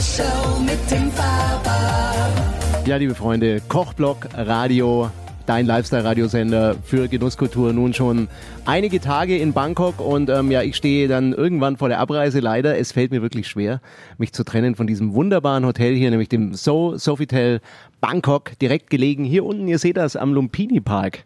Show mit Tim Faber. Ja, liebe Freunde, Kochblock Radio, dein Lifestyle-Radiosender für Genusskultur nun schon einige Tage in Bangkok und ähm, ja, ich stehe dann irgendwann vor der Abreise leider. Es fällt mir wirklich schwer, mich zu trennen von diesem wunderbaren Hotel hier, nämlich dem So Sofitel Bangkok, direkt gelegen hier unten. Ihr seht das am Lumpini Park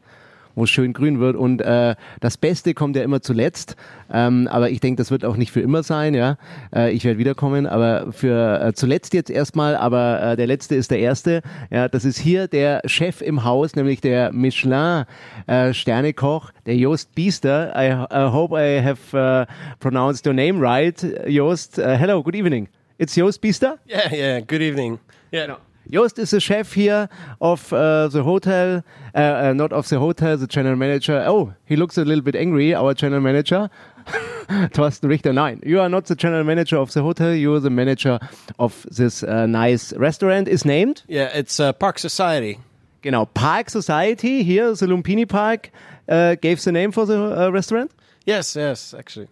wo es schön grün wird. Und äh, das Beste kommt ja immer zuletzt. Ähm, aber ich denke, das wird auch nicht für immer sein. Ja, äh, ich werde wiederkommen, aber für äh, zuletzt jetzt erstmal. Aber äh, der letzte ist der erste. Ja, das ist hier der Chef im Haus, nämlich der Michelin äh, Sternekoch, der Joost Biester. I, I hope I have uh, pronounced your name right, Joost. Uh, hello, good evening. It's Joost Biester. Yeah, yeah. Good evening. Yeah. No. Joost is the chef here of uh, the hotel, uh, uh, not of the hotel, the general manager. Oh, he looks a little bit angry, our general manager. Thorsten Richter, nein, you are not the general manager of the hotel, you are the manager of this uh, nice restaurant. Is named? Yeah, it's uh, Park Society. Genau, Park Society, here, the Lumpini Park, uh, gave the name for the restaurant? Yes, yes, actually.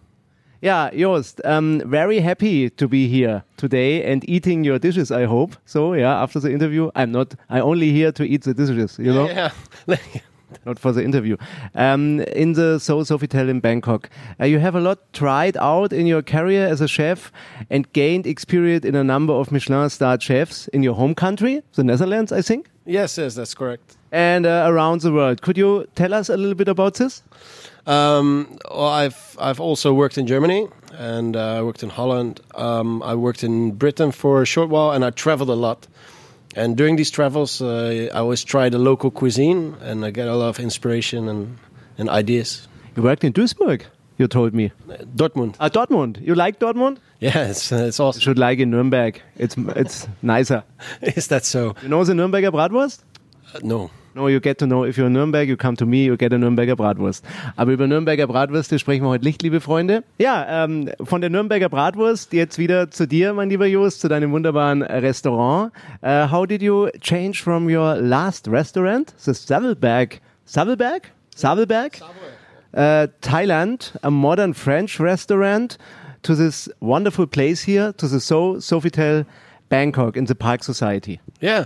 Yeah, Joost, um, very happy to be here today and eating your dishes, I hope. So, yeah, after the interview, I'm not, I only here to eat the dishes, you know? Yeah. not for the interview. Um, in the So Sofitel in Bangkok, uh, you have a lot tried out in your career as a chef and gained experience in a number of Michelin starred chefs in your home country, the Netherlands, I think? Yes, yes, that's correct. And uh, around the world. Could you tell us a little bit about this? Um, well, I've I've also worked in Germany and uh, I worked in Holland. Um, I worked in Britain for a short while, and I traveled a lot. And during these travels, uh, I always try the local cuisine, and I get a lot of inspiration and, and ideas. You worked in Duisburg, you told me. Dortmund. Ah, Dortmund. You like Dortmund? Yeah, it's, uh, it's awesome. You should like in Nuremberg. It's it's nicer. Is that so? You know the Nürnberger Bratwurst? Uh, no. No, you get to know, if you're in Nürnberg, you come to me, you get a Nürnberger Bratwurst. Aber über Nürnberger Bratwürste sprechen wir heute nicht, liebe Freunde. Ja, ähm, von der Nürnberger Bratwurst jetzt wieder zu dir, mein lieber Jost, zu deinem wunderbaren Restaurant. Uh, how did you change from your last restaurant, the Savelberg, Savelberg? Savelberg? Uh, Thailand, a modern French restaurant, to this wonderful place here, to the So Sofitel Bangkok in the Park Society? Yeah.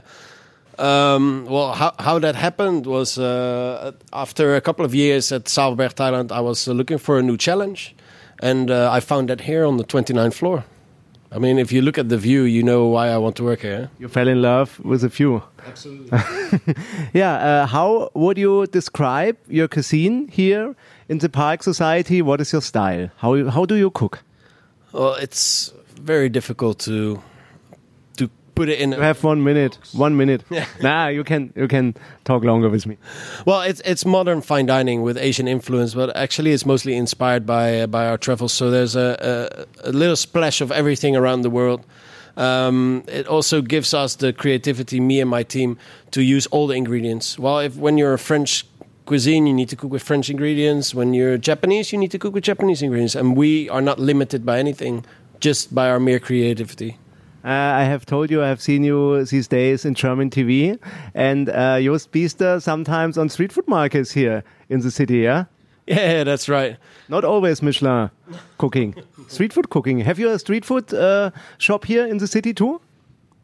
Um, well, how, how that happened was uh, after a couple of years at Savelberg, Thailand, I was uh, looking for a new challenge, and uh, I found that here on the 29th floor. I mean, if you look at the view, you know why I want to work here. You fell in love with the view. Absolutely. yeah. Uh, how would you describe your cuisine here in the Park Society? What is your style? How how do you cook? Well, it's very difficult to put it in. You have one minute. One minute. Yeah. Nah, you can you can talk longer with me. Well, it's it's modern fine dining with Asian influence, but actually it's mostly inspired by uh, by our travels. So there's a, a, a little splash of everything around the world. Um, it also gives us the creativity, me and my team, to use all the ingredients. Well, if when you're a French cuisine, you need to cook with French ingredients. When you're Japanese, you need to cook with Japanese ingredients, and we are not limited by anything, just by our mere creativity. Uh, I have told you I have seen you these days in German TV and uh, Joost Biester sometimes on street food markets here in the city, yeah? Yeah, that's right. Not always Michelin cooking, street food cooking. Have you a street food uh, shop here in the city too?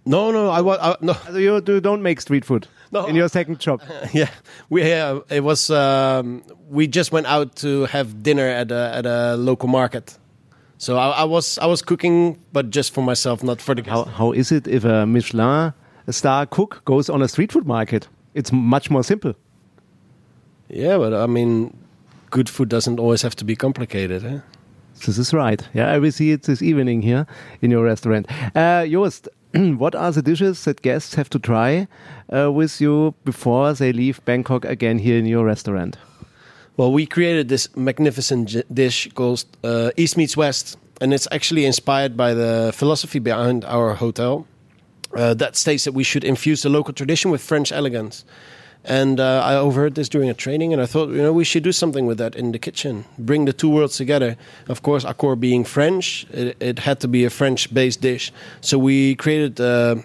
No, no, I no. So you, you don't make street food no. in your second shop. yeah, we uh, it was um, we just went out to have dinner at a at a local market. So I, I, was I was cooking, but just for myself, not for the guests. How, how is it if a Michelin star cook goes on a street food market? It's much more simple. Yeah, but I mean, good food doesn't always have to be complicated. Eh? This is right. Yeah, I will see it this evening here in your restaurant. Uh, Joost, what are the dishes that guests have to try uh, with you before they leave Bangkok again here in your restaurant? Well, we created this magnificent dish called uh, East Meets West, and it's actually inspired by the philosophy behind our hotel uh, that states that we should infuse the local tradition with French elegance. And uh, I overheard this during a training, and I thought, you know, we should do something with that in the kitchen, bring the two worlds together. Of course, Accor being French, it, it had to be a French-based dish, so we created a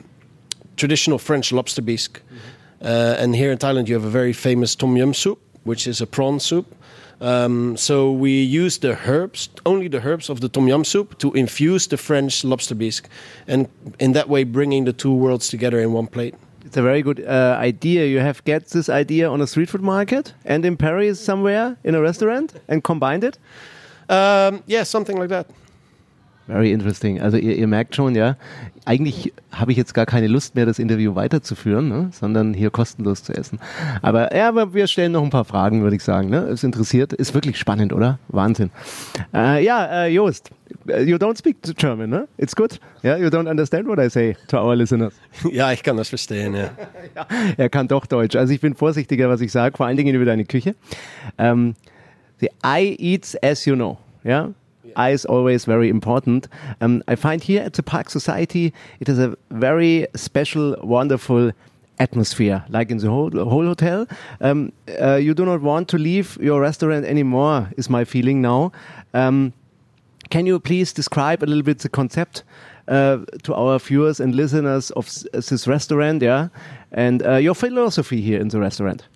traditional French lobster bisque. Mm -hmm. and here in Thailand, you have a very famous tom yum soup which is a prawn soup. Um, so we use the herbs, only the herbs of the tom yum soup, to infuse the French lobster bisque, and in that way bringing the two worlds together in one plate. It's a very good uh, idea. You have get this idea on a street food market and in Paris somewhere in a restaurant and combined it. Um, yeah, something like that. Very interesting. Also ihr, ihr merkt schon, ja, eigentlich habe ich jetzt gar keine Lust mehr, das Interview weiterzuführen, ne? sondern hier kostenlos zu essen. Aber ja, aber wir stellen noch ein paar Fragen, würde ich sagen. Ne? Es interessiert, ist wirklich spannend, oder? Wahnsinn. Äh, ja, äh, Jost, you don't speak German, ne? It's good. Yeah, you don't understand what I say to our listeners. Ja, ich kann das verstehen, ja. ja, er kann doch Deutsch. Also ich bin vorsichtiger, was ich sage, vor allen Dingen über deine Küche. The eye eats as you know. Yeah? Eye is always very important. Um, I find here at the Park Society, it is a very special, wonderful atmosphere, like in the whole, whole hotel. Um, uh, you do not want to leave your restaurant anymore, is my feeling now. Um, can you please describe a little bit the concept uh, to our viewers and listeners of this restaurant, yeah, and uh, your philosophy here in the restaurant?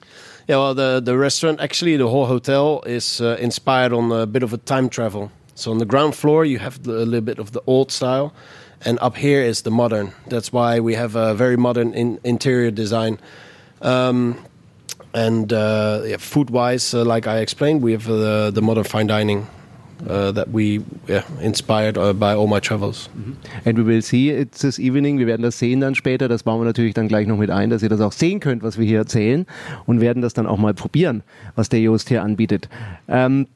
Yeah, well, the the restaurant actually the whole hotel is uh, inspired on a bit of a time travel. So on the ground floor, you have the, a little bit of the old style, and up here is the modern. That's why we have a very modern in, interior design. Um, and uh, yeah, food-wise, uh, like I explained, we have the the modern fine dining uh, that we yeah, inspired uh, by all my travels. And we will see it this evening. Wir werden das sehen dann später. Das bauen wir natürlich dann gleich noch mit ein, dass ihr das auch sehen könnt, was wir hier erzählen und werden das dann auch mal probieren, was der Jost hier anbietet. Um,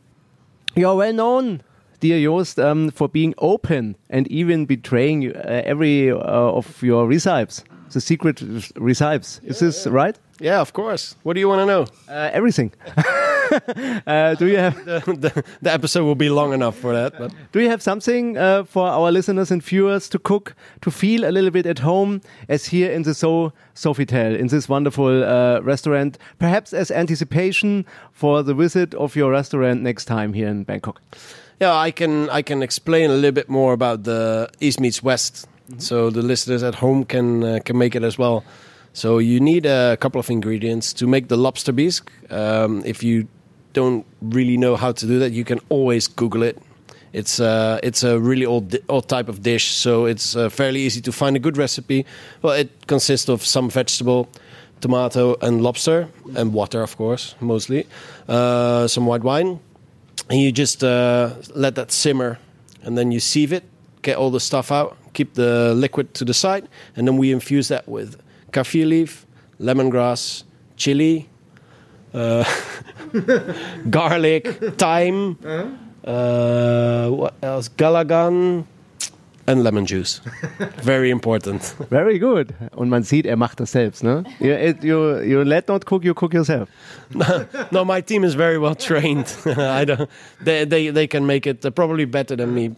you're well known dear Joost, um, for being open and even betraying uh, every uh, of your recipes, the secret recipes. Is yeah, this yeah. right? Yeah, of course. What do you want to know? Uh, everything. Uh, do you have the, the, the, episode will be long enough for that? But do you have something uh, for our listeners and viewers to cook to feel a little bit at home as here in the So Sofitel in this wonderful uh, restaurant? Perhaps as anticipation for the visit of your restaurant next time here in Bangkok. Yeah, I can I can explain a little bit more about the East meets West, mm-hmm. so the listeners at home can uh, can make it as well. So you need a couple of ingredients to make the lobster bisque. Um, if you don't really know how to do that, you can always Google it. It's uh, it's a really old old type of dish, so it's uh, fairly easy to find a good recipe. Well, it consists of some vegetable, tomato, and lobster, and water, of course, mostly. Uh, some white wine, and you just uh, let that simmer, and then you sieve it, get all the stuff out, keep the liquid to the side, and then we infuse that with kaffir leaf, lemongrass, chili, uh, garlic, thyme, uh-huh. uh, what else? galangal, and lemon juice. Very important. Very good. Und man sieht, er macht das selbst, ne? You, you, you let not cook, you cook yourself. no, no, my team is very well trained. I don't. They, they, they can make it probably better than me.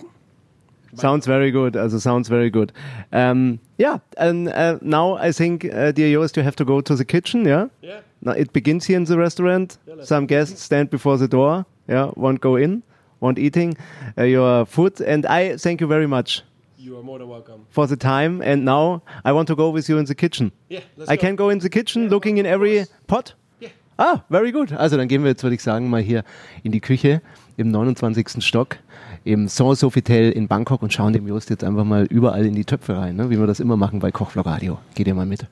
Sounds very good. Also sounds very good. Um, yeah, and uh, now I think, uh, dear Joost, you have to go to the kitchen. Yeah. Yeah. Now it begins here in the restaurant. Yeah, Some guests stand before the door. Yeah, won't go in, won't eating uh, your food, and I thank you very much. You are more than welcome. For the time, and now I want to go with you in the kitchen. Yeah, let's I go. can go in the kitchen, yeah, looking in every pot. Yeah. Ah, very good. Also dann gehen wir jetzt, würde ich sagen, mal hier in die Küche im 29. Stock im Sans Sofitel in Bangkok und schauen dem Just jetzt einfach mal überall in die Töpfe rein, ne? wie wir das immer machen bei Kochvlog Radio. Geht ihr mal mit.